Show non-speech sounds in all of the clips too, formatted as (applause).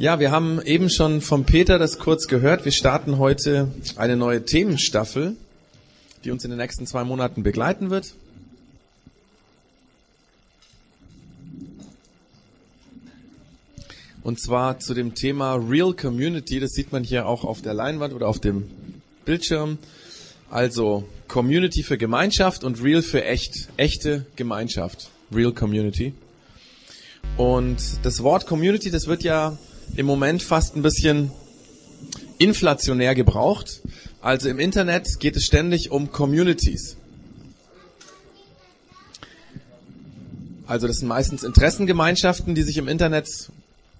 Ja, wir haben eben schon vom Peter das kurz gehört. Wir starten heute eine neue Themenstaffel, die uns in den nächsten zwei Monaten begleiten wird. Und zwar zu dem Thema Real Community. Das sieht man hier auch auf der Leinwand oder auf dem Bildschirm. Also Community für Gemeinschaft und Real für echt. Echte Gemeinschaft. Real Community. Und das Wort Community, das wird ja im Moment fast ein bisschen inflationär gebraucht. Also im Internet geht es ständig um Communities. Also das sind meistens Interessengemeinschaften, die sich im Internet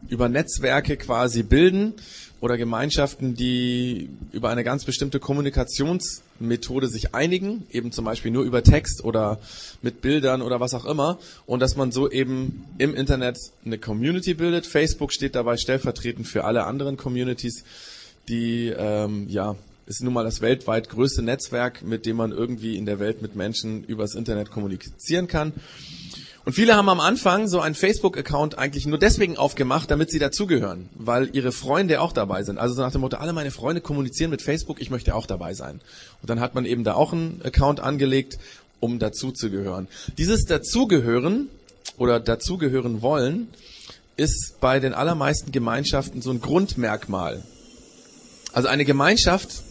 über Netzwerke quasi bilden oder Gemeinschaften, die über eine ganz bestimmte Kommunikationsmethode sich einigen, eben zum Beispiel nur über Text oder mit Bildern oder was auch immer, und dass man so eben im Internet eine Community bildet. Facebook steht dabei stellvertretend für alle anderen Communities, die ähm, ja ist nun mal das weltweit größte Netzwerk, mit dem man irgendwie in der Welt mit Menschen übers Internet kommunizieren kann. Und viele haben am Anfang so einen Facebook-Account eigentlich nur deswegen aufgemacht, damit sie dazugehören, weil ihre Freunde auch dabei sind. Also so nach dem Motto, alle meine Freunde kommunizieren mit Facebook, ich möchte auch dabei sein. Und dann hat man eben da auch einen Account angelegt, um dazuzugehören. Dieses Dazugehören oder dazugehören wollen ist bei den allermeisten Gemeinschaften so ein Grundmerkmal. Also eine Gemeinschaft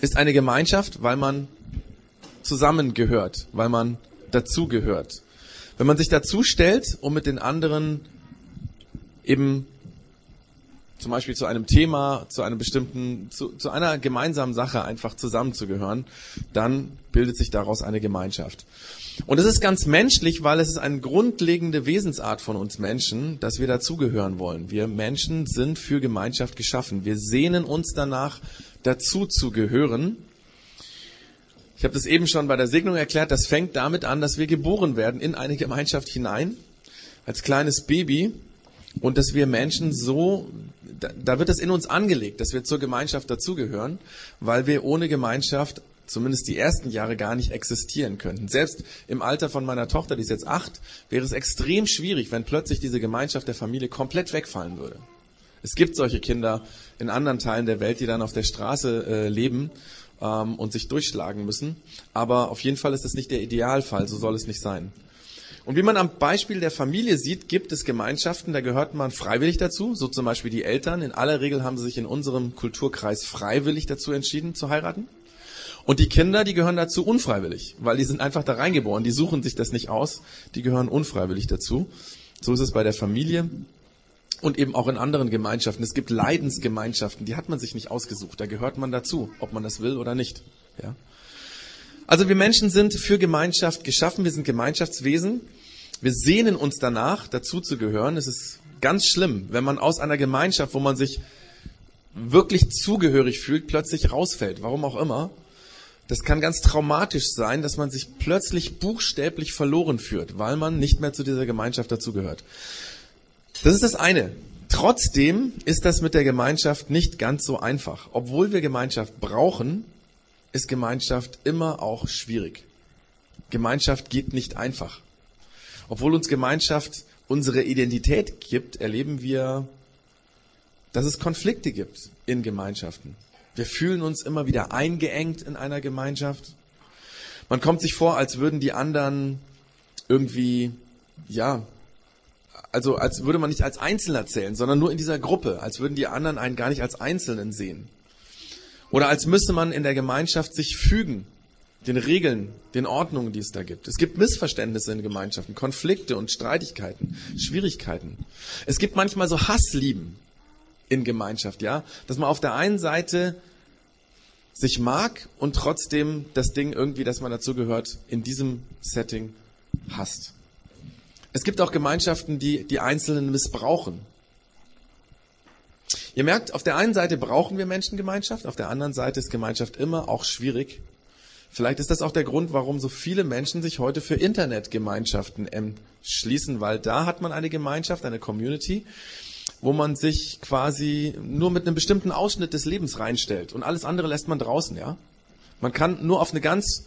ist eine Gemeinschaft, weil man zusammengehört, weil man dazugehört. Wenn man sich dazu stellt, um mit den anderen eben zum Beispiel zu einem Thema, zu einem bestimmten, zu, zu einer gemeinsamen Sache einfach zusammenzugehören, dann bildet sich daraus eine Gemeinschaft. Und es ist ganz menschlich, weil es ist eine grundlegende Wesensart von uns Menschen, dass wir dazugehören wollen. Wir Menschen sind für Gemeinschaft geschaffen. Wir sehnen uns danach, dazu zu gehören. Ich habe das eben schon bei der Segnung erklärt, das fängt damit an, dass wir geboren werden in eine Gemeinschaft hinein, als kleines Baby, und dass wir Menschen so, da, da wird es in uns angelegt, dass wir zur Gemeinschaft dazugehören, weil wir ohne Gemeinschaft zumindest die ersten Jahre gar nicht existieren könnten. Selbst im Alter von meiner Tochter, die ist jetzt acht, wäre es extrem schwierig, wenn plötzlich diese Gemeinschaft der Familie komplett wegfallen würde. Es gibt solche Kinder in anderen Teilen der Welt, die dann auf der Straße äh, leben ähm, und sich durchschlagen müssen. Aber auf jeden Fall ist das nicht der Idealfall, so soll es nicht sein. Und wie man am Beispiel der Familie sieht, gibt es Gemeinschaften, da gehört man freiwillig dazu, so zum Beispiel die Eltern. In aller Regel haben sie sich in unserem Kulturkreis freiwillig dazu entschieden zu heiraten. Und die Kinder, die gehören dazu unfreiwillig, weil die sind einfach da reingeboren, die suchen sich das nicht aus, die gehören unfreiwillig dazu. So ist es bei der Familie und eben auch in anderen Gemeinschaften. Es gibt Leidensgemeinschaften, die hat man sich nicht ausgesucht. Da gehört man dazu, ob man das will oder nicht. Ja. Also wir Menschen sind für Gemeinschaft geschaffen. Wir sind Gemeinschaftswesen. Wir sehnen uns danach, dazu zu gehören. Es ist ganz schlimm, wenn man aus einer Gemeinschaft, wo man sich wirklich zugehörig fühlt, plötzlich rausfällt. Warum auch immer. Das kann ganz traumatisch sein, dass man sich plötzlich buchstäblich verloren führt, weil man nicht mehr zu dieser Gemeinschaft dazugehört. Das ist das eine. Trotzdem ist das mit der Gemeinschaft nicht ganz so einfach. Obwohl wir Gemeinschaft brauchen, ist Gemeinschaft immer auch schwierig. Gemeinschaft geht nicht einfach. Obwohl uns Gemeinschaft unsere Identität gibt, erleben wir, dass es Konflikte gibt in Gemeinschaften. Wir fühlen uns immer wieder eingeengt in einer Gemeinschaft. Man kommt sich vor, als würden die anderen irgendwie, ja, also als würde man nicht als Einzelner zählen, sondern nur in dieser Gruppe, als würden die anderen einen gar nicht als Einzelnen sehen. Oder als müsse man in der Gemeinschaft sich fügen, den Regeln, den Ordnungen, die es da gibt. Es gibt Missverständnisse in Gemeinschaften, Konflikte und Streitigkeiten, Schwierigkeiten. Es gibt manchmal so Hasslieben in Gemeinschaft, ja, dass man auf der einen Seite sich mag und trotzdem das Ding irgendwie, dass man dazugehört, in diesem Setting hasst. Es gibt auch Gemeinschaften, die die Einzelnen missbrauchen. Ihr merkt, auf der einen Seite brauchen wir Menschengemeinschaft, auf der anderen Seite ist Gemeinschaft immer auch schwierig. Vielleicht ist das auch der Grund, warum so viele Menschen sich heute für Internetgemeinschaften entschließen, weil da hat man eine Gemeinschaft, eine Community, wo man sich quasi nur mit einem bestimmten Ausschnitt des Lebens reinstellt und alles andere lässt man draußen, ja. Man kann nur auf eine ganz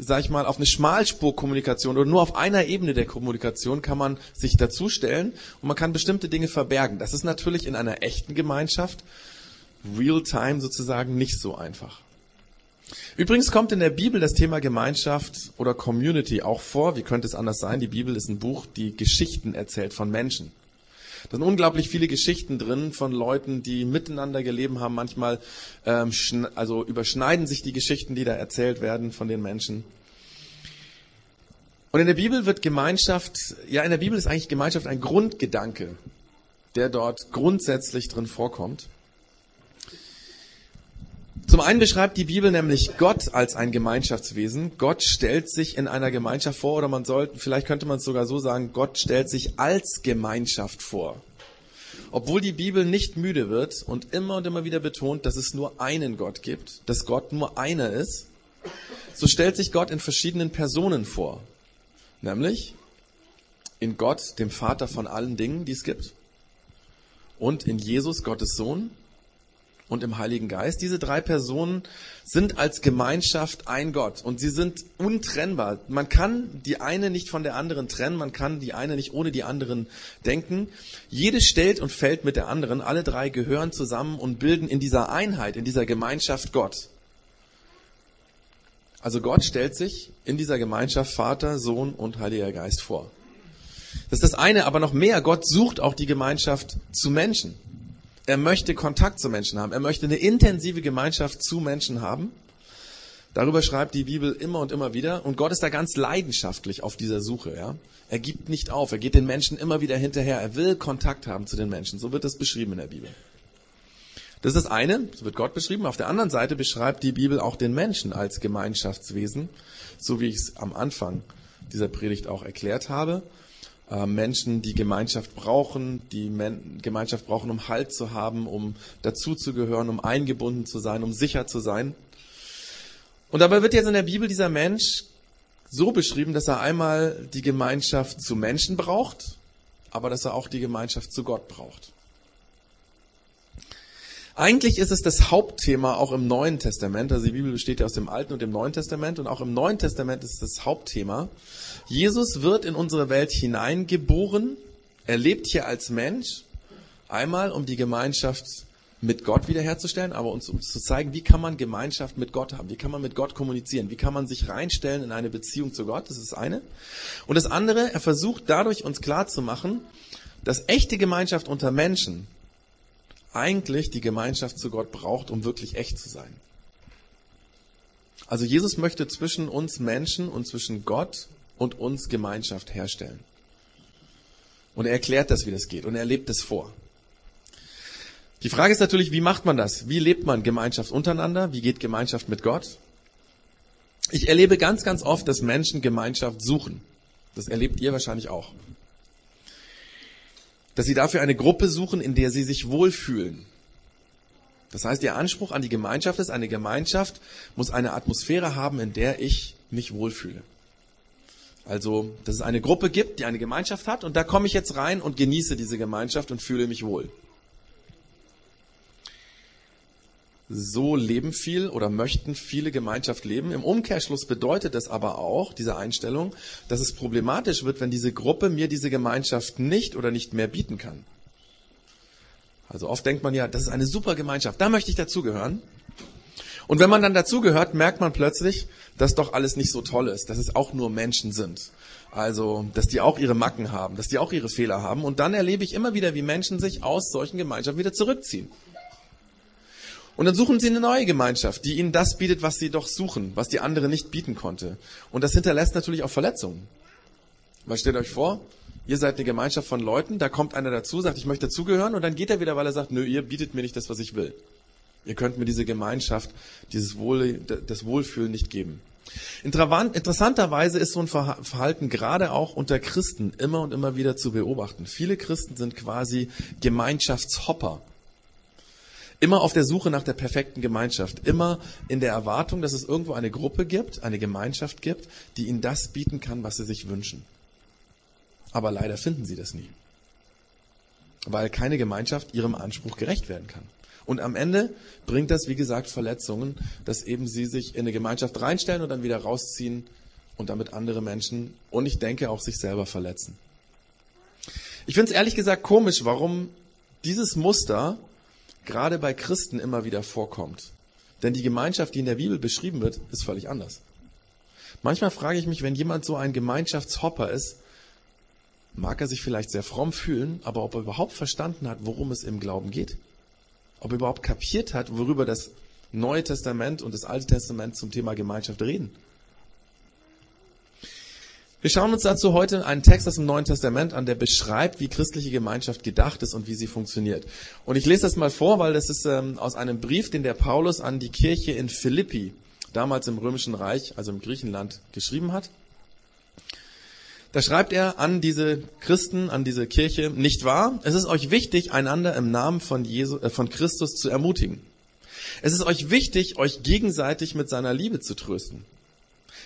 sag ich mal, auf eine Schmalspurkommunikation oder nur auf einer Ebene der Kommunikation kann man sich dazustellen und man kann bestimmte Dinge verbergen. Das ist natürlich in einer echten Gemeinschaft, real-time sozusagen, nicht so einfach. Übrigens kommt in der Bibel das Thema Gemeinschaft oder Community auch vor. Wie könnte es anders sein? Die Bibel ist ein Buch, die Geschichten erzählt von Menschen. Da sind unglaublich viele Geschichten drin von Leuten, die miteinander gelebt haben. Manchmal ähm, also überschneiden sich die Geschichten, die da erzählt werden von den Menschen. Und in der Bibel wird Gemeinschaft, ja, in der Bibel ist eigentlich Gemeinschaft ein Grundgedanke, der dort grundsätzlich drin vorkommt. Zum einen beschreibt die Bibel nämlich Gott als ein Gemeinschaftswesen. Gott stellt sich in einer Gemeinschaft vor, oder man sollte, vielleicht könnte man es sogar so sagen, Gott stellt sich als Gemeinschaft vor. Obwohl die Bibel nicht müde wird und immer und immer wieder betont, dass es nur einen Gott gibt, dass Gott nur einer ist, so stellt sich Gott in verschiedenen Personen vor. Nämlich in Gott, dem Vater von allen Dingen, die es gibt, und in Jesus, Gottes Sohn, und im Heiligen Geist. Diese drei Personen sind als Gemeinschaft ein Gott und sie sind untrennbar. Man kann die eine nicht von der anderen trennen, man kann die eine nicht ohne die anderen denken. Jede stellt und fällt mit der anderen. Alle drei gehören zusammen und bilden in dieser Einheit, in dieser Gemeinschaft Gott. Also Gott stellt sich in dieser Gemeinschaft Vater, Sohn und Heiliger Geist vor. Das ist das eine, aber noch mehr. Gott sucht auch die Gemeinschaft zu Menschen. Er möchte Kontakt zu Menschen haben. Er möchte eine intensive Gemeinschaft zu Menschen haben. Darüber schreibt die Bibel immer und immer wieder. Und Gott ist da ganz leidenschaftlich auf dieser Suche. Ja? Er gibt nicht auf. Er geht den Menschen immer wieder hinterher. Er will Kontakt haben zu den Menschen. So wird es beschrieben in der Bibel. Das ist das eine. So wird Gott beschrieben. Auf der anderen Seite beschreibt die Bibel auch den Menschen als Gemeinschaftswesen. So wie ich es am Anfang dieser Predigt auch erklärt habe. Äh, Menschen, die Gemeinschaft brauchen, die Gemeinschaft brauchen, um Halt zu haben, um dazuzugehören, um eingebunden zu sein, um sicher zu sein. Und dabei wird jetzt in der Bibel dieser Mensch so beschrieben, dass er einmal die Gemeinschaft zu Menschen braucht, aber dass er auch die Gemeinschaft zu Gott braucht. Eigentlich ist es das Hauptthema auch im Neuen Testament. Also die Bibel besteht ja aus dem Alten und dem Neuen Testament. Und auch im Neuen Testament ist es das Hauptthema. Jesus wird in unsere Welt hineingeboren. Er lebt hier als Mensch. Einmal, um die Gemeinschaft mit Gott wiederherzustellen, aber uns um zu zeigen, wie kann man Gemeinschaft mit Gott haben, wie kann man mit Gott kommunizieren, wie kann man sich reinstellen in eine Beziehung zu Gott, das ist das eine. Und das andere, er versucht dadurch uns klarzumachen, dass echte Gemeinschaft unter Menschen eigentlich die Gemeinschaft zu Gott braucht, um wirklich echt zu sein. Also Jesus möchte zwischen uns Menschen und zwischen Gott und uns Gemeinschaft herstellen. Und er erklärt das, wie das geht. Und er lebt es vor. Die Frage ist natürlich, wie macht man das? Wie lebt man Gemeinschaft untereinander? Wie geht Gemeinschaft mit Gott? Ich erlebe ganz, ganz oft, dass Menschen Gemeinschaft suchen. Das erlebt ihr wahrscheinlich auch dass sie dafür eine Gruppe suchen, in der sie sich wohlfühlen. Das heißt, ihr Anspruch an die Gemeinschaft ist, eine Gemeinschaft muss eine Atmosphäre haben, in der ich mich wohlfühle. Also, dass es eine Gruppe gibt, die eine Gemeinschaft hat und da komme ich jetzt rein und genieße diese Gemeinschaft und fühle mich wohl. So leben viel oder möchten viele Gemeinschaft leben. Im Umkehrschluss bedeutet es aber auch, diese Einstellung, dass es problematisch wird, wenn diese Gruppe mir diese Gemeinschaft nicht oder nicht mehr bieten kann. Also oft denkt man ja, das ist eine super Gemeinschaft, da möchte ich dazugehören. Und wenn man dann dazugehört, merkt man plötzlich, dass doch alles nicht so toll ist, dass es auch nur Menschen sind. Also, dass die auch ihre Macken haben, dass die auch ihre Fehler haben. Und dann erlebe ich immer wieder, wie Menschen sich aus solchen Gemeinschaften wieder zurückziehen. Und dann suchen sie eine neue Gemeinschaft, die ihnen das bietet, was sie doch suchen, was die andere nicht bieten konnte. Und das hinterlässt natürlich auch Verletzungen. Weil stellt euch vor, ihr seid eine Gemeinschaft von Leuten, da kommt einer dazu, sagt, ich möchte dazugehören, und dann geht er wieder, weil er sagt, nö, ihr bietet mir nicht das, was ich will. Ihr könnt mir diese Gemeinschaft, dieses Wohl, das Wohlfühlen nicht geben. Interessanterweise ist so ein Verhalten gerade auch unter Christen immer und immer wieder zu beobachten. Viele Christen sind quasi Gemeinschaftshopper. Immer auf der Suche nach der perfekten Gemeinschaft. Immer in der Erwartung, dass es irgendwo eine Gruppe gibt, eine Gemeinschaft gibt, die ihnen das bieten kann, was sie sich wünschen. Aber leider finden sie das nie. Weil keine Gemeinschaft ihrem Anspruch gerecht werden kann. Und am Ende bringt das, wie gesagt, Verletzungen, dass eben sie sich in eine Gemeinschaft reinstellen und dann wieder rausziehen und damit andere Menschen und ich denke auch sich selber verletzen. Ich finde es ehrlich gesagt komisch, warum dieses Muster gerade bei Christen immer wieder vorkommt. Denn die Gemeinschaft, die in der Bibel beschrieben wird, ist völlig anders. Manchmal frage ich mich, wenn jemand so ein Gemeinschaftshopper ist, mag er sich vielleicht sehr fromm fühlen, aber ob er überhaupt verstanden hat, worum es im Glauben geht? Ob er überhaupt kapiert hat, worüber das Neue Testament und das Alte Testament zum Thema Gemeinschaft reden? Wir schauen uns dazu heute einen Text aus dem Neuen Testament an, der beschreibt, wie christliche Gemeinschaft gedacht ist und wie sie funktioniert. Und ich lese das mal vor, weil das ist ähm, aus einem Brief, den der Paulus an die Kirche in Philippi, damals im Römischen Reich, also im Griechenland, geschrieben hat. Da schreibt er an diese Christen, an diese Kirche, nicht wahr? Es ist euch wichtig, einander im Namen von, Jesu, äh, von Christus zu ermutigen. Es ist euch wichtig, euch gegenseitig mit seiner Liebe zu trösten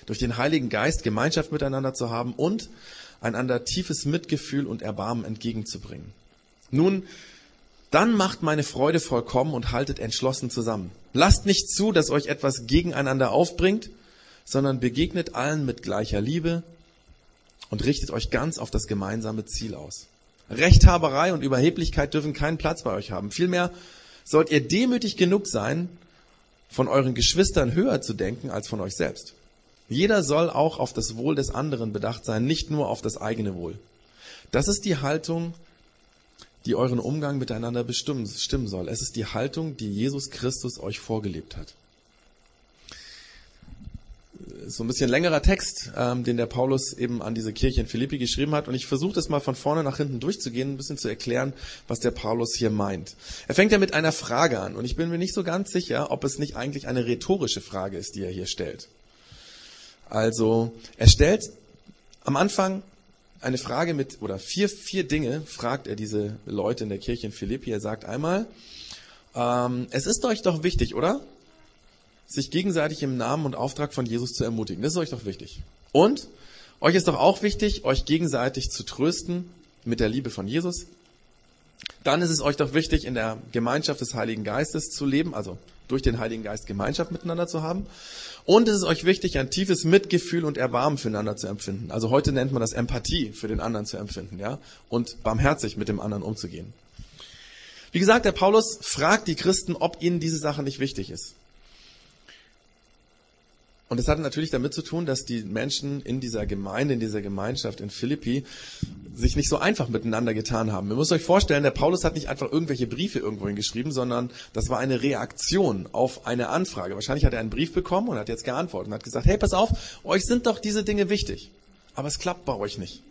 durch den Heiligen Geist Gemeinschaft miteinander zu haben und einander tiefes Mitgefühl und Erbarmen entgegenzubringen. Nun, dann macht meine Freude vollkommen und haltet entschlossen zusammen. Lasst nicht zu, dass euch etwas gegeneinander aufbringt, sondern begegnet allen mit gleicher Liebe und richtet euch ganz auf das gemeinsame Ziel aus. Rechthaberei und Überheblichkeit dürfen keinen Platz bei euch haben. Vielmehr sollt ihr demütig genug sein, von euren Geschwistern höher zu denken als von euch selbst. Jeder soll auch auf das Wohl des anderen bedacht sein, nicht nur auf das eigene Wohl. Das ist die Haltung, die euren Umgang miteinander bestimmen, stimmen soll. Es ist die Haltung, die Jesus Christus euch vorgelebt hat. So ein bisschen längerer Text, ähm, den der Paulus eben an diese Kirche in Philippi geschrieben hat. Und ich versuche das mal von vorne nach hinten durchzugehen, ein bisschen zu erklären, was der Paulus hier meint. Er fängt ja mit einer Frage an. Und ich bin mir nicht so ganz sicher, ob es nicht eigentlich eine rhetorische Frage ist, die er hier stellt. Also er stellt am Anfang eine Frage mit, oder vier, vier Dinge fragt er diese Leute in der Kirche in Philippi. Er sagt einmal, ähm, es ist euch doch wichtig, oder? Sich gegenseitig im Namen und Auftrag von Jesus zu ermutigen. Das ist euch doch wichtig. Und euch ist doch auch wichtig, euch gegenseitig zu trösten mit der Liebe von Jesus. Dann ist es euch doch wichtig, in der Gemeinschaft des Heiligen Geistes zu leben, also durch den Heiligen Geist Gemeinschaft miteinander zu haben. Und es ist euch wichtig, ein tiefes Mitgefühl und Erbarmen füreinander zu empfinden. Also heute nennt man das Empathie für den anderen zu empfinden, ja, und barmherzig mit dem anderen umzugehen. Wie gesagt, der Paulus fragt die Christen, ob ihnen diese Sache nicht wichtig ist. Und das hat natürlich damit zu tun, dass die Menschen in dieser Gemeinde, in dieser Gemeinschaft in Philippi sich nicht so einfach miteinander getan haben. Ihr müsst euch vorstellen, der Paulus hat nicht einfach irgendwelche Briefe irgendwohin geschrieben, sondern das war eine Reaktion auf eine Anfrage. Wahrscheinlich hat er einen Brief bekommen und hat jetzt geantwortet und hat gesagt, hey, pass auf, euch sind doch diese Dinge wichtig. Aber es klappt bei euch nicht.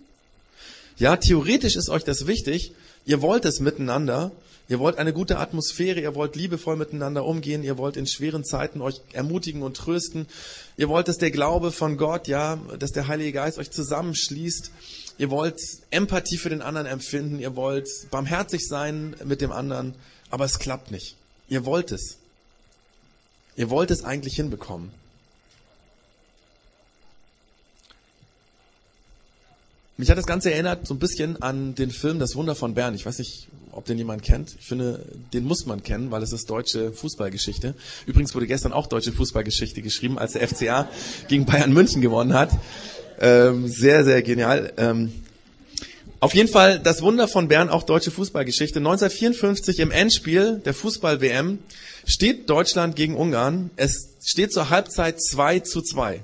Ja, theoretisch ist euch das wichtig. Ihr wollt es miteinander, Ihr wollt eine gute Atmosphäre, ihr wollt liebevoll miteinander umgehen, ihr wollt in schweren Zeiten euch ermutigen und trösten. Ihr wollt, dass der Glaube von Gott, ja, dass der Heilige Geist euch zusammenschließt. Ihr wollt Empathie für den anderen empfinden, ihr wollt barmherzig sein mit dem anderen, aber es klappt nicht. Ihr wollt es. Ihr wollt es eigentlich hinbekommen. Mich hat das Ganze erinnert so ein bisschen an den Film Das Wunder von Bern. Ich weiß nicht, ob den jemand kennt. Ich finde, den muss man kennen, weil es ist deutsche Fußballgeschichte. Übrigens wurde gestern auch deutsche Fußballgeschichte geschrieben, als der FCA gegen Bayern München gewonnen hat. Ähm, sehr, sehr genial. Ähm, auf jeden Fall das Wunder von Bern, auch deutsche Fußballgeschichte. 1954 im Endspiel der Fußball-WM steht Deutschland gegen Ungarn. Es steht zur Halbzeit 2 zu 2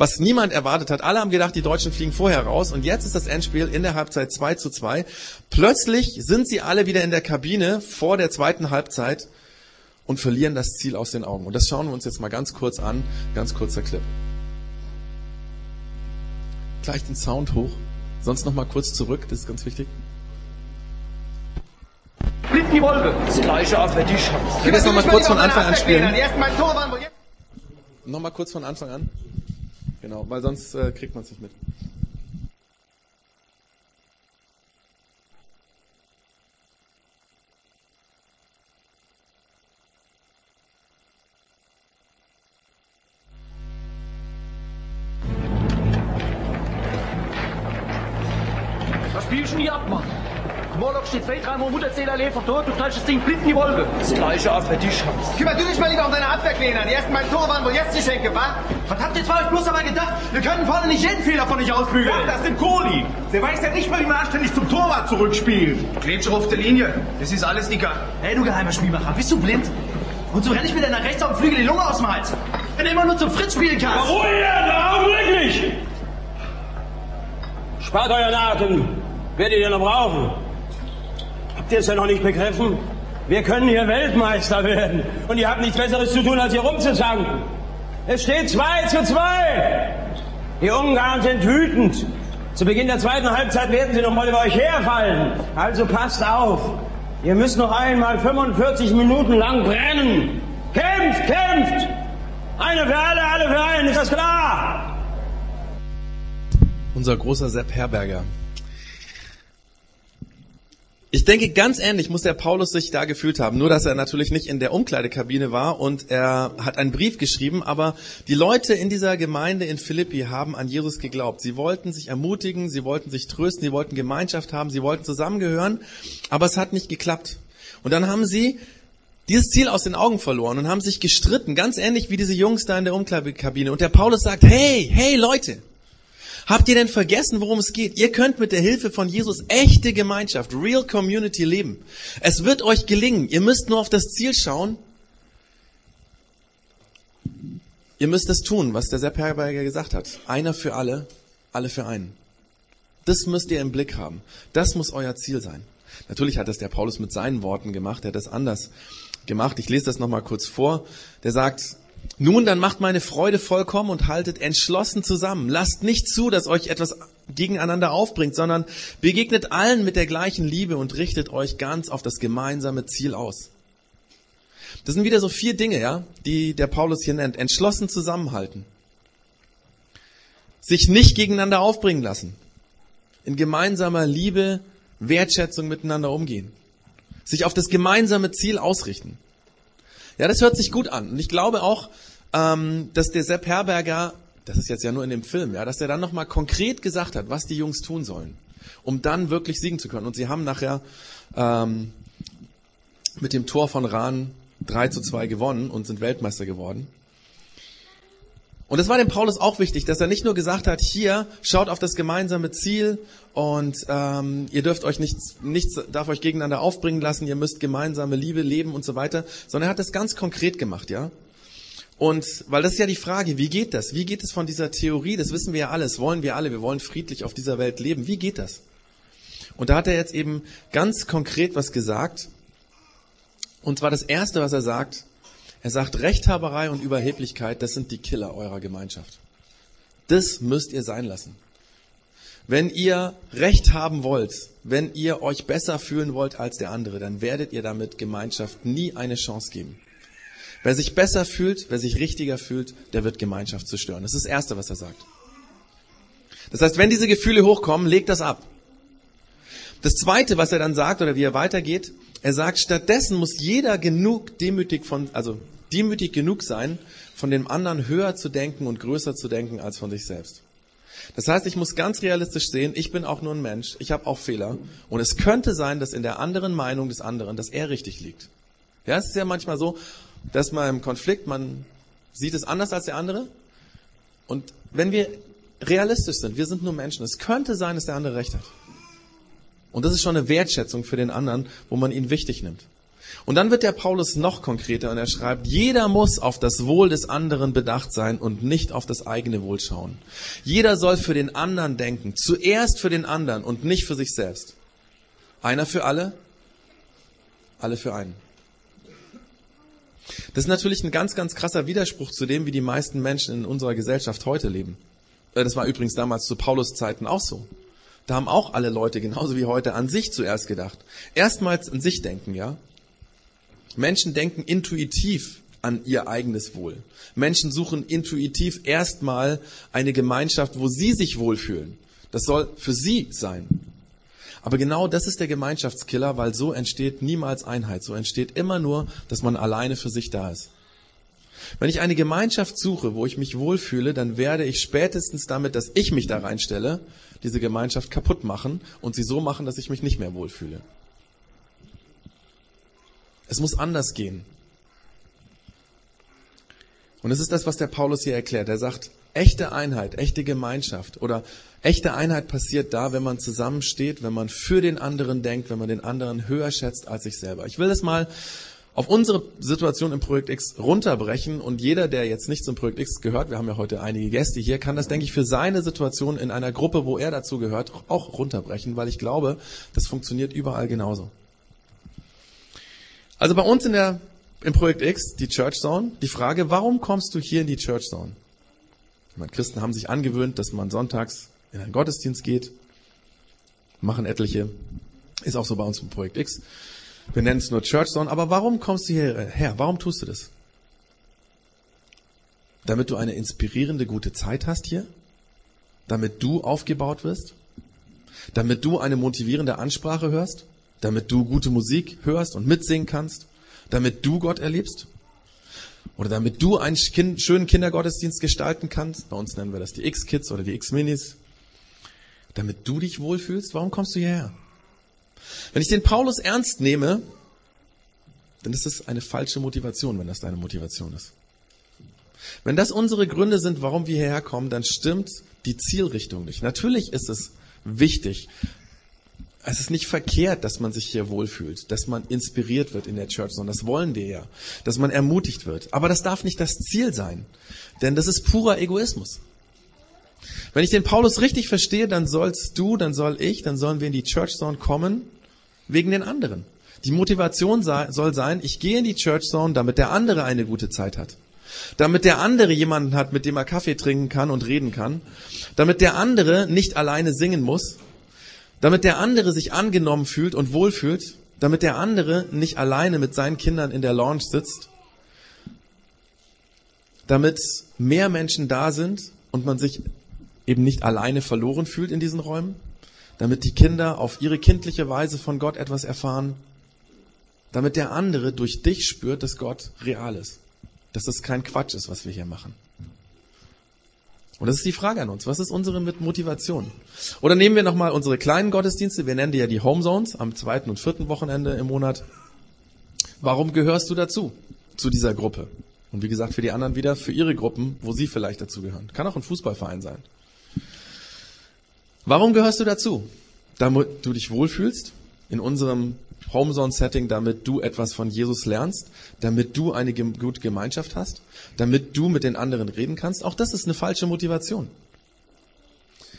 was niemand erwartet hat. Alle haben gedacht, die Deutschen fliegen vorher raus und jetzt ist das Endspiel in der Halbzeit 2 zu 2. Plötzlich sind sie alle wieder in der Kabine vor der zweiten Halbzeit und verlieren das Ziel aus den Augen. Und das schauen wir uns jetzt mal ganz kurz an. Ganz kurzer Clip. Gleich den Sound hoch. Sonst noch mal kurz zurück, das ist ganz wichtig. Blind die Wolke. Das gleiche auch für die Chance. Ich will das noch mal kurz von Anfang an spielen. Noch mal kurz von Anfang an. Genau, weil sonst äh, kriegt man es nicht mit. Das Spiel schon hier abmachen. Moloch steht zwei, dreimal Mutterzählerlee vor Tor, du knallst das Ding blind in die Wolke. Das gleiche auch für dich, Hans. Kümmer du dich mal lieber um deine Abwehrkleiner. Die ersten beiden Tore waren wohl jetzt die Schenke, wa? Was habt ihr zwei euch bloß aber gedacht? Wir können vorne nicht jeden Fehler von euch ausbügeln. Sag das dem Kohli. Der weiß ja nicht mal, wie man anständig zum Torwart zurückspielt. Klebst auf der Linie. Das ist alles Dicker. Hey, du geheimer Spielmacher, bist du blind? Und so renn ich mit deiner rechts auf dem Flügel die Lunge aus dem Hals. Wenn du immer nur zum Fritz spielen kannst. Ruhe, augenblicklich! Spart euren Atem. Werdet ihr noch brauchen. Habt ihr es ja noch nicht begriffen? Wir können hier Weltmeister werden. Und ihr habt nichts Besseres zu tun, als hier rumzuzanken. Es steht 2 zu 2. Die Ungarn sind wütend. Zu Beginn der zweiten Halbzeit werden sie noch mal über euch herfallen. Also passt auf. Ihr müsst noch einmal 45 Minuten lang brennen. Kämpft, kämpft! Eine für alle, alle für einen. Ist das klar? Unser großer Sepp Herberger. Ich denke, ganz ähnlich muss der Paulus sich da gefühlt haben. Nur, dass er natürlich nicht in der Umkleidekabine war und er hat einen Brief geschrieben, aber die Leute in dieser Gemeinde in Philippi haben an Jesus geglaubt. Sie wollten sich ermutigen, sie wollten sich trösten, sie wollten Gemeinschaft haben, sie wollten zusammengehören, aber es hat nicht geklappt. Und dann haben sie dieses Ziel aus den Augen verloren und haben sich gestritten, ganz ähnlich wie diese Jungs da in der Umkleidekabine. Und der Paulus sagt, hey, hey Leute, Habt ihr denn vergessen, worum es geht? Ihr könnt mit der Hilfe von Jesus echte Gemeinschaft, real community leben. Es wird euch gelingen. Ihr müsst nur auf das Ziel schauen. Ihr müsst es tun, was der Sepp Herberger gesagt hat. Einer für alle, alle für einen. Das müsst ihr im Blick haben. Das muss euer Ziel sein. Natürlich hat das der Paulus mit seinen Worten gemacht. Er hat das anders gemacht. Ich lese das nochmal kurz vor. Der sagt, nun, dann macht meine Freude vollkommen und haltet entschlossen zusammen. Lasst nicht zu, dass euch etwas gegeneinander aufbringt, sondern begegnet allen mit der gleichen Liebe und richtet euch ganz auf das gemeinsame Ziel aus. Das sind wieder so vier Dinge, ja, die der Paulus hier nennt. Entschlossen zusammenhalten. Sich nicht gegeneinander aufbringen lassen. In gemeinsamer Liebe, Wertschätzung miteinander umgehen. Sich auf das gemeinsame Ziel ausrichten. Ja, das hört sich gut an. Und ich glaube auch, ähm, dass der Sepp Herberger, das ist jetzt ja nur in dem Film, ja, dass er dann nochmal konkret gesagt hat, was die Jungs tun sollen, um dann wirklich siegen zu können. Und sie haben nachher ähm, mit dem Tor von Rahn 3 zu 2 gewonnen und sind Weltmeister geworden. Und es war dem Paulus auch wichtig, dass er nicht nur gesagt hat, hier, schaut auf das gemeinsame Ziel und ähm, ihr dürft euch nichts, nichts darf euch gegeneinander aufbringen lassen, ihr müsst gemeinsame Liebe leben und so weiter, sondern er hat das ganz konkret gemacht, ja. Und weil das ist ja die Frage, wie geht das? Wie geht es von dieser Theorie? Das wissen wir ja alles, wollen wir alle, wir wollen friedlich auf dieser Welt leben. Wie geht das? Und da hat er jetzt eben ganz konkret was gesagt. Und zwar das Erste, was er sagt, er sagt, Rechthaberei und Überheblichkeit, das sind die Killer eurer Gemeinschaft. Das müsst ihr sein lassen. Wenn ihr Recht haben wollt, wenn ihr euch besser fühlen wollt als der andere, dann werdet ihr damit Gemeinschaft nie eine Chance geben. Wer sich besser fühlt, wer sich richtiger fühlt, der wird Gemeinschaft zerstören. Das ist das Erste, was er sagt. Das heißt, wenn diese Gefühle hochkommen, legt das ab. Das Zweite, was er dann sagt oder wie er weitergeht, er sagt, stattdessen muss jeder genug demütig von, also demütig genug sein, von dem anderen höher zu denken und größer zu denken als von sich selbst. Das heißt, ich muss ganz realistisch sehen, ich bin auch nur ein Mensch, ich habe auch Fehler und es könnte sein, dass in der anderen Meinung des anderen, dass er richtig liegt. Ja, es ist ja manchmal so, dass man im Konflikt, man sieht es anders als der andere und wenn wir realistisch sind, wir sind nur Menschen, es könnte sein, dass der andere recht hat. Und das ist schon eine Wertschätzung für den anderen, wo man ihn wichtig nimmt. Und dann wird der Paulus noch konkreter und er schreibt, jeder muss auf das Wohl des anderen bedacht sein und nicht auf das eigene Wohl schauen. Jeder soll für den anderen denken, zuerst für den anderen und nicht für sich selbst. Einer für alle, alle für einen. Das ist natürlich ein ganz, ganz krasser Widerspruch zu dem, wie die meisten Menschen in unserer Gesellschaft heute leben. Äh, das war übrigens damals zu Paulus Zeiten auch so. Da haben auch alle Leute, genauso wie heute, an sich zuerst gedacht. Erstmals an sich denken, ja. Menschen denken intuitiv an ihr eigenes Wohl. Menschen suchen intuitiv erstmal eine Gemeinschaft, wo sie sich wohlfühlen. Das soll für sie sein. Aber genau das ist der Gemeinschaftskiller, weil so entsteht niemals Einheit. So entsteht immer nur, dass man alleine für sich da ist. Wenn ich eine Gemeinschaft suche, wo ich mich wohlfühle, dann werde ich spätestens damit, dass ich mich da reinstelle, diese Gemeinschaft kaputt machen und sie so machen, dass ich mich nicht mehr wohlfühle. Es muss anders gehen. Und es ist das, was der Paulus hier erklärt. Er sagt, echte Einheit, echte Gemeinschaft oder echte Einheit passiert da, wenn man zusammensteht, wenn man für den anderen denkt, wenn man den anderen höher schätzt als sich selber. Ich will das mal auf unsere Situation im Projekt X runterbrechen und jeder, der jetzt nicht zum Projekt X gehört, wir haben ja heute einige Gäste hier, kann das, denke ich, für seine Situation in einer Gruppe, wo er dazu gehört, auch runterbrechen, weil ich glaube, das funktioniert überall genauso. Also bei uns in der, im Projekt X, die Church Zone, die Frage, warum kommst du hier in die Church Zone? meine, Christen haben sich angewöhnt, dass man sonntags in einen Gottesdienst geht, machen etliche, ist auch so bei uns im Projekt X. Wir nennen es nur Church Zone, aber warum kommst du hierher? Warum tust du das? Damit du eine inspirierende, gute Zeit hast hier? Damit du aufgebaut wirst? Damit du eine motivierende Ansprache hörst? Damit du gute Musik hörst und mitsingen kannst? Damit du Gott erlebst? Oder damit du einen schönen Kindergottesdienst gestalten kannst? Bei uns nennen wir das die X-Kids oder die X-Minis. Damit du dich wohlfühlst? Warum kommst du hierher? Wenn ich den Paulus ernst nehme, dann ist das eine falsche Motivation, wenn das deine Motivation ist. Wenn das unsere Gründe sind, warum wir hierher kommen, dann stimmt die Zielrichtung nicht. Natürlich ist es wichtig. Es ist nicht verkehrt, dass man sich hier wohlfühlt, dass man inspiriert wird in der Church, sondern das wollen wir ja, dass man ermutigt wird. Aber das darf nicht das Ziel sein, denn das ist purer Egoismus. Wenn ich den Paulus richtig verstehe, dann sollst du, dann soll ich, dann sollen wir in die Church Zone kommen wegen den anderen. Die Motivation soll sein, ich gehe in die Church Zone, damit der andere eine gute Zeit hat. Damit der andere jemanden hat, mit dem er Kaffee trinken kann und reden kann. Damit der andere nicht alleine singen muss. Damit der andere sich angenommen fühlt und wohlfühlt. Damit der andere nicht alleine mit seinen Kindern in der Lounge sitzt. Damit mehr Menschen da sind und man sich eben nicht alleine verloren fühlt in diesen Räumen, damit die Kinder auf ihre kindliche Weise von Gott etwas erfahren, damit der andere durch dich spürt, dass Gott real ist, dass das kein Quatsch ist, was wir hier machen. Und das ist die Frage an uns. Was ist unsere Motivation? Oder nehmen wir nochmal unsere kleinen Gottesdienste. Wir nennen die ja die Home Zones am zweiten und vierten Wochenende im Monat. Warum gehörst du dazu? Zu dieser Gruppe? Und wie gesagt, für die anderen wieder für ihre Gruppen, wo sie vielleicht dazugehören. Kann auch ein Fußballverein sein. Warum gehörst du dazu? Damit du dich wohlfühlst in unserem Homezone-Setting, damit du etwas von Jesus lernst, damit du eine gute Gemeinschaft hast, damit du mit den anderen reden kannst. Auch das ist eine falsche Motivation.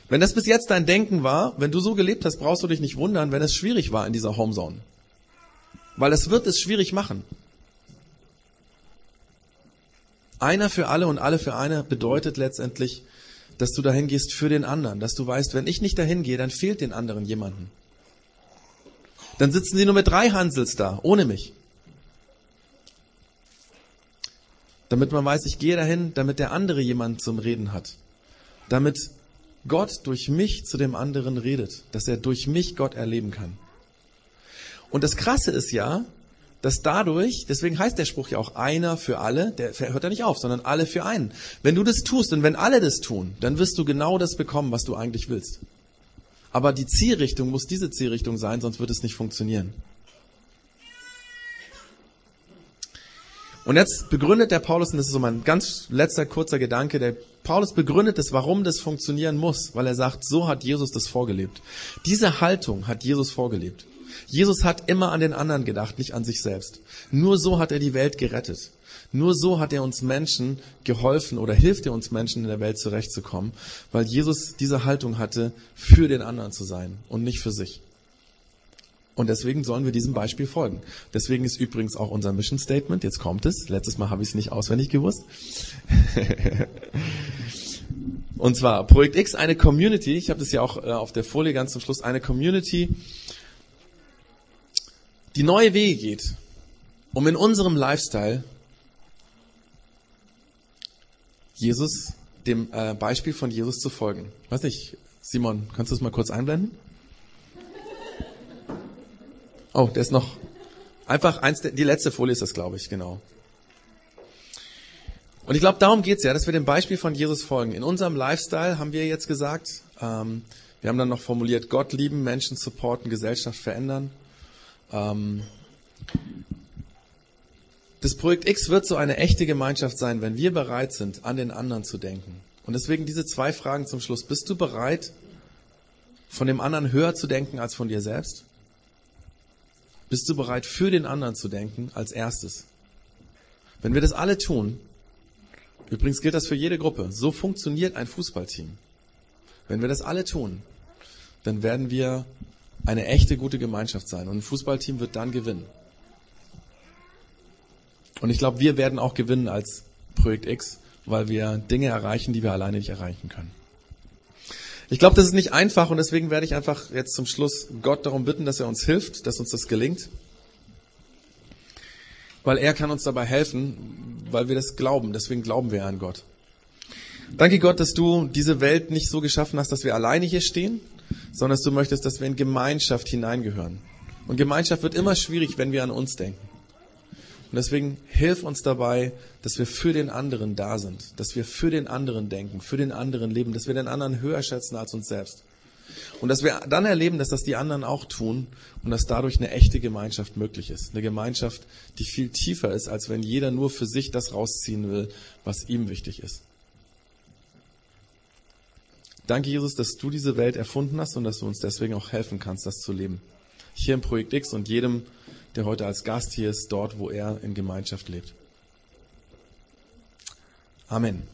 Wenn das bis jetzt dein Denken war, wenn du so gelebt hast, brauchst du dich nicht wundern, wenn es schwierig war in dieser Homezone. Weil es wird es schwierig machen. Einer für alle und alle für eine bedeutet letztendlich, dass du dahin gehst für den anderen, dass du weißt, wenn ich nicht dahin gehe, dann fehlt den anderen jemanden. Dann sitzen sie nur mit drei Hansels da, ohne mich. Damit man weiß, ich gehe dahin, damit der andere jemanden zum Reden hat. Damit Gott durch mich zu dem anderen redet, dass er durch mich Gott erleben kann. Und das Krasse ist ja, dass dadurch, deswegen heißt der Spruch ja auch einer für alle, der hört ja nicht auf, sondern alle für einen. Wenn du das tust und wenn alle das tun, dann wirst du genau das bekommen, was du eigentlich willst. Aber die Zielrichtung muss diese Zielrichtung sein, sonst wird es nicht funktionieren. Und jetzt begründet der Paulus, und das ist so mein ganz letzter kurzer Gedanke, der Paulus begründet es, warum das funktionieren muss, weil er sagt, so hat Jesus das vorgelebt. Diese Haltung hat Jesus vorgelebt. Jesus hat immer an den anderen gedacht, nicht an sich selbst. Nur so hat er die Welt gerettet. Nur so hat er uns Menschen geholfen oder hilft er uns Menschen in der Welt zurechtzukommen, weil Jesus diese Haltung hatte, für den anderen zu sein und nicht für sich. Und deswegen sollen wir diesem Beispiel folgen. Deswegen ist übrigens auch unser Mission Statement, jetzt kommt es, letztes Mal habe ich es nicht auswendig gewusst. (laughs) und zwar Projekt X, eine Community, ich habe das ja auch äh, auf der Folie ganz zum Schluss, eine Community, die neue Wege geht, um in unserem Lifestyle Jesus, dem äh, Beispiel von Jesus zu folgen. Weiß nicht, Simon, kannst du das mal kurz einblenden? Oh, der ist noch einfach eins, die letzte Folie ist das, glaube ich, genau. Und ich glaube, darum geht's ja, dass wir dem Beispiel von Jesus folgen. In unserem Lifestyle haben wir jetzt gesagt, ähm, wir haben dann noch formuliert, Gott lieben, Menschen supporten, Gesellschaft verändern. Ähm, das Projekt X wird so eine echte Gemeinschaft sein, wenn wir bereit sind, an den anderen zu denken. Und deswegen diese zwei Fragen zum Schluss. Bist du bereit, von dem anderen höher zu denken als von dir selbst? Bist du bereit, für den anderen zu denken als erstes? Wenn wir das alle tun, übrigens gilt das für jede Gruppe, so funktioniert ein Fußballteam. Wenn wir das alle tun, dann werden wir eine echte gute Gemeinschaft sein und ein Fußballteam wird dann gewinnen. Und ich glaube, wir werden auch gewinnen als Projekt X, weil wir Dinge erreichen, die wir alleine nicht erreichen können. Ich glaube, das ist nicht einfach und deswegen werde ich einfach jetzt zum Schluss Gott darum bitten, dass er uns hilft, dass uns das gelingt. Weil er kann uns dabei helfen, weil wir das glauben. Deswegen glauben wir an Gott. Danke Gott, dass du diese Welt nicht so geschaffen hast, dass wir alleine hier stehen, sondern dass du möchtest, dass wir in Gemeinschaft hineingehören. Und Gemeinschaft wird immer schwierig, wenn wir an uns denken. Und deswegen hilf uns dabei, dass wir für den anderen da sind, dass wir für den anderen denken, für den anderen leben, dass wir den anderen höher schätzen als uns selbst. Und dass wir dann erleben, dass das die anderen auch tun und dass dadurch eine echte Gemeinschaft möglich ist. Eine Gemeinschaft, die viel tiefer ist, als wenn jeder nur für sich das rausziehen will, was ihm wichtig ist. Danke, Jesus, dass du diese Welt erfunden hast und dass du uns deswegen auch helfen kannst, das zu leben. Hier im Projekt X und jedem, der heute als Gast hier ist, dort, wo er in Gemeinschaft lebt. Amen.